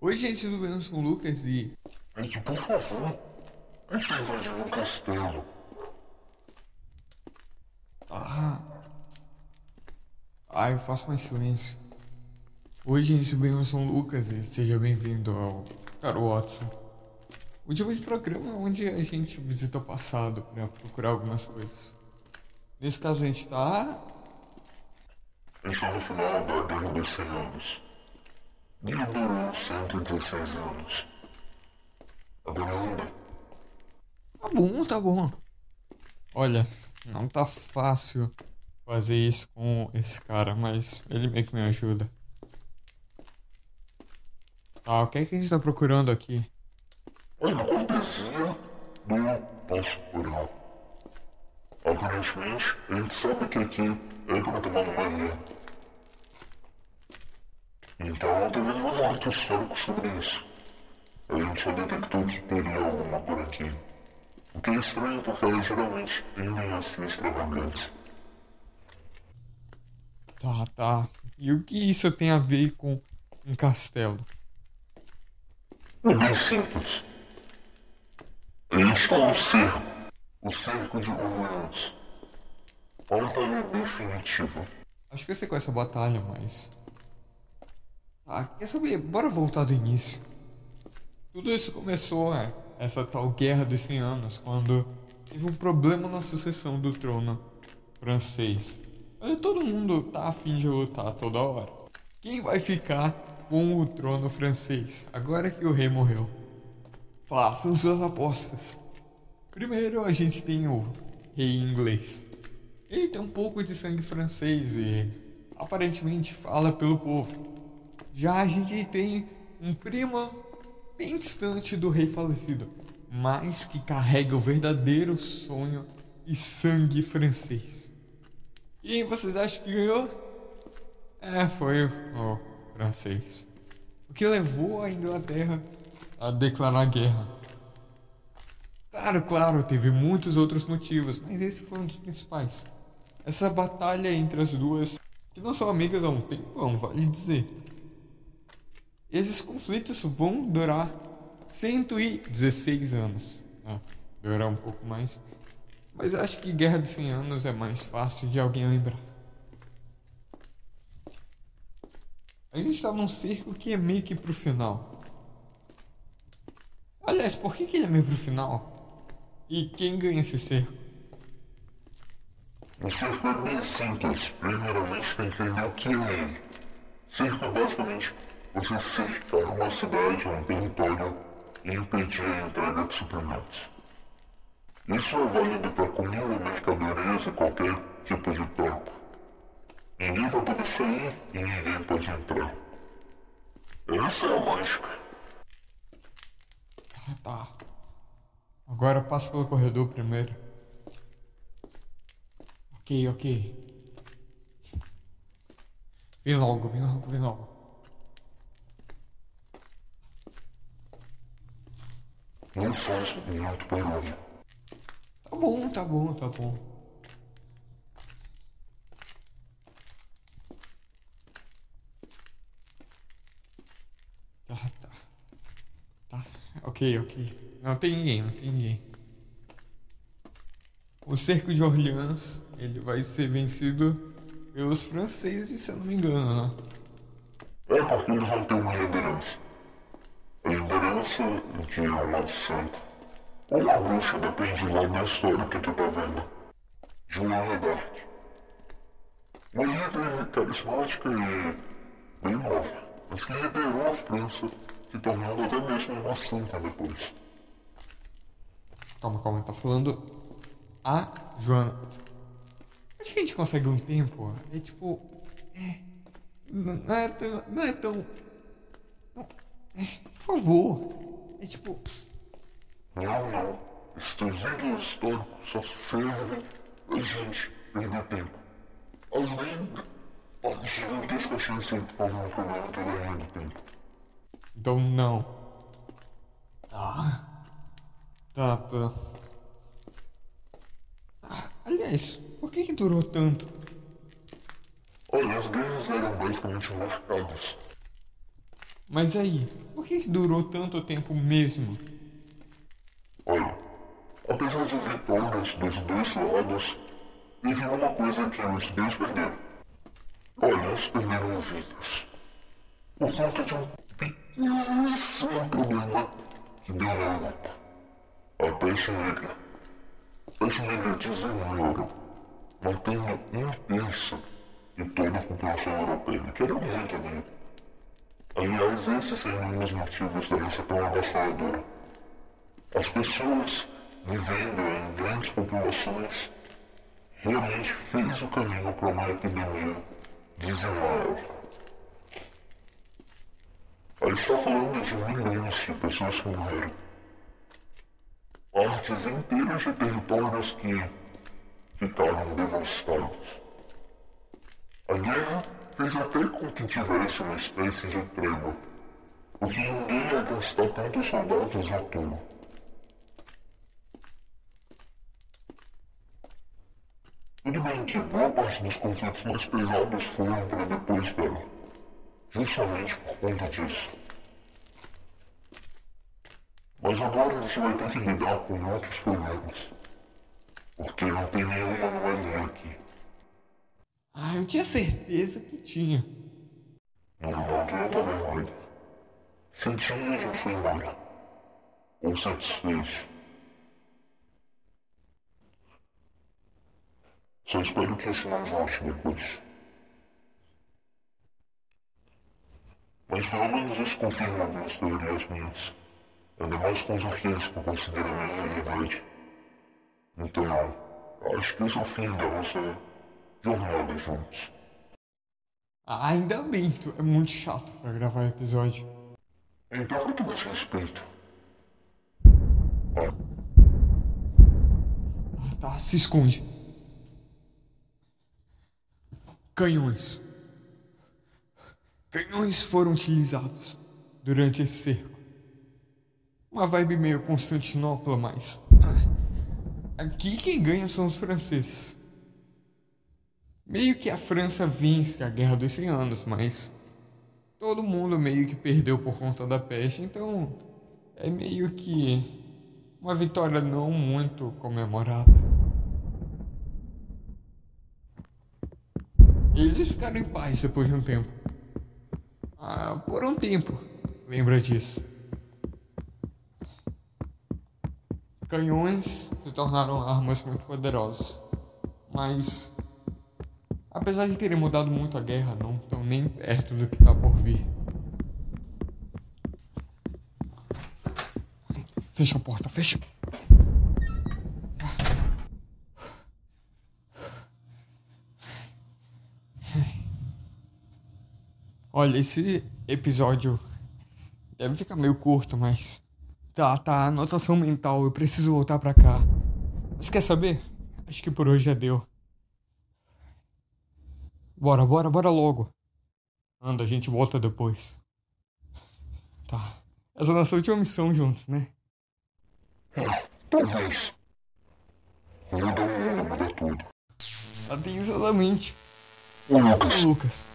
Oi, gente, tudo bem? Eu sou o Lucas e. Gente, por favor, a gente vai invadir um castelo. Ah. Ah, eu faço mais silêncio. Oi, gente, tudo bem? Eu sou o Lucas e seja bem-vindo ao Caro Watson. O tipo de programa onde a gente visita o passado para procurar algumas coisas. Nesse caso, a gente tá. Gente tá no final da Guerra dos 100 Anos. Durou 116 anos. Agora anda. Tá bom, tá bom. Olha, não tá fácil fazer isso com esse cara, mas ele meio que me ajuda. Tá, o que é que a gente tá procurando aqui? Olha, a cortesia do nosso rural. Aparentemente, a gente sabe que aqui é pra tomar no banheiro. Então, teve um relato histórico sobre isso. A gente só detectou que teria alguma por aqui. O que é estranho porque elas geralmente tendem a ser extravagantes. Tá, tá. E o que isso tem a ver com um castelo? É bem simples. Gente está no cerco. O cerco de Orleans. A batalha definitiva. Acho que eu sei qual é essa batalha, mas. Ah, quer saber? Bora voltar do início. Tudo isso começou, é, essa tal Guerra dos 100 Anos, quando teve um problema na sucessão do trono francês. Olha, todo mundo tá afim de lutar toda hora. Quem vai ficar com o trono francês agora que o rei morreu? Façam suas apostas. Primeiro a gente tem o rei inglês. Ele tem um pouco de sangue francês e aparentemente fala pelo povo. Já a gente tem um primo bem distante do rei falecido, mas que carrega o verdadeiro sonho e sangue francês. E vocês acham que ganhou? É, foi o francês. O que levou a Inglaterra a declarar guerra. Claro, claro, teve muitos outros motivos, mas esse foi um dos principais. Essa batalha entre as duas, que não são amigas há um tempão, vale dizer. Esses conflitos vão durar 116 anos. Ah, durar um pouco mais. Mas acho que Guerra de 100 Anos é mais fácil de alguém lembrar. A gente tá num cerco que é meio que pro final. Aliás, por que, que ele é meio pro final? E quem ganha esse cerco? O cerco é bem simples. Primeiramente tem que entender o que é ele. Cerco é basicamente você cercar uma cidade, um território e impedir a entrega de suprimentos. Isso é válido para comida, mercadorias e qualquer tipo de troca. Ninguém vai poder sair e ninguém pode entrar. Essa é a mágica. Ah, tá. Agora passa pelo corredor primeiro. Ok, ok. Vem logo, vem logo, vem logo. Não faz muito barulho. Tá bom, tá bom, tá bom. Tá, tá. Tá, ok, ok. Não tem ninguém, não tem ninguém. O cerco de Orleans, ele vai ser vencido pelos franceses, se eu não me engano, né? É porque eles vão ter uma liderança. A liderança de uma santa. Ou uma bruxa, depende lá da história que tu tá vendo. Joana d'Arc. Uma líder carismática e bem nova, mas que liderou a França, se tornando até mesmo uma santa depois. Calma, calma, tá falando a Joana. Acho que a gente consegue um tempo. É tipo. É. Não é tão. Não é tão. Não, por favor. É tipo. Não, não. Estes vídeos históricos só servem pra gente perder tempo. Além da gigantesca chance de fazer um programa tá ganhando tempo. Então não. Tá. Tá, tá. Ah, aliás, por que que durou tanto? Olha, as guerras eram basicamente marcadas. Mas aí, por que que durou tanto tempo mesmo? Olha, apesar de vitórias dos dois lados, teve uma coisa que os dois perderam. Olha, eles perderam vidas. Por conta de um pequeníssimo problema que deu na Europa. A peste negra. A peste negra dizimou matando um terço de toda a população europeia, que era muito, né? Aliás, esses um dos motivos dessa tão avassaladora. As pessoas vivendo em grandes populações realmente fez o caminho para uma epidemia dizimar. Aí está falando de milhões de pessoas que morreram. Partes inteiras de territórios que ficaram devastados. A guerra fez até com que tivesse uma espécie de trégua, porque ninguém ia gastar tantos soldados à toa. Tudo bem que boa parte dos conflitos mais pesados foram para depois dela, justamente por conta disso. Mas agora a gente vai ter que lidar com outros problemas, porque não tem nenhuma moeda aqui. Ah, eu tinha certeza que tinha. Normal que eu também, Wiley. Sentinha já foi. Ou satisfeito. Só espero que isso não volte depois. Mas pelo menos isso confirma algumas teorias minhas. Ainda mais com os arqueiros que eu considero a minha realidade. Então, acho que esse é o fim da nossa jornada juntos. Ah, ainda bem, tu é muito chato pra gravar episódio. Então, muito mais respeito. Ah, tá, se esconde. Canhões. Canhões foram utilizados durante esse cerco. Uma vibe meio Constantinopla, mas. ah, Aqui quem ganha são os franceses. Meio que a França vence a Guerra dos 100 Anos, mas todo mundo meio que perdeu por conta da peste, então é meio que uma vitória não muito comemorada. Eles ficaram em paz depois de um tempo. Ah, por um tempo, lembra disso. Canhões se tornaram armas muito poderosas, mas apesar de terem mudado muito a guerra, não estão nem perto do que está por vir. Fecha a porta, fecha. Olha, esse episódio deve ficar meio curto, mas tá, tá, anotação mental, eu preciso voltar pra cá. Mas quer saber? Acho que por hoje já deu. Bora, bora, bora logo. Anda, a gente volta depois. Tá. Essa é a nossa última missão juntos, né? Talvez. Muda o tudo. Lucas, Lucas.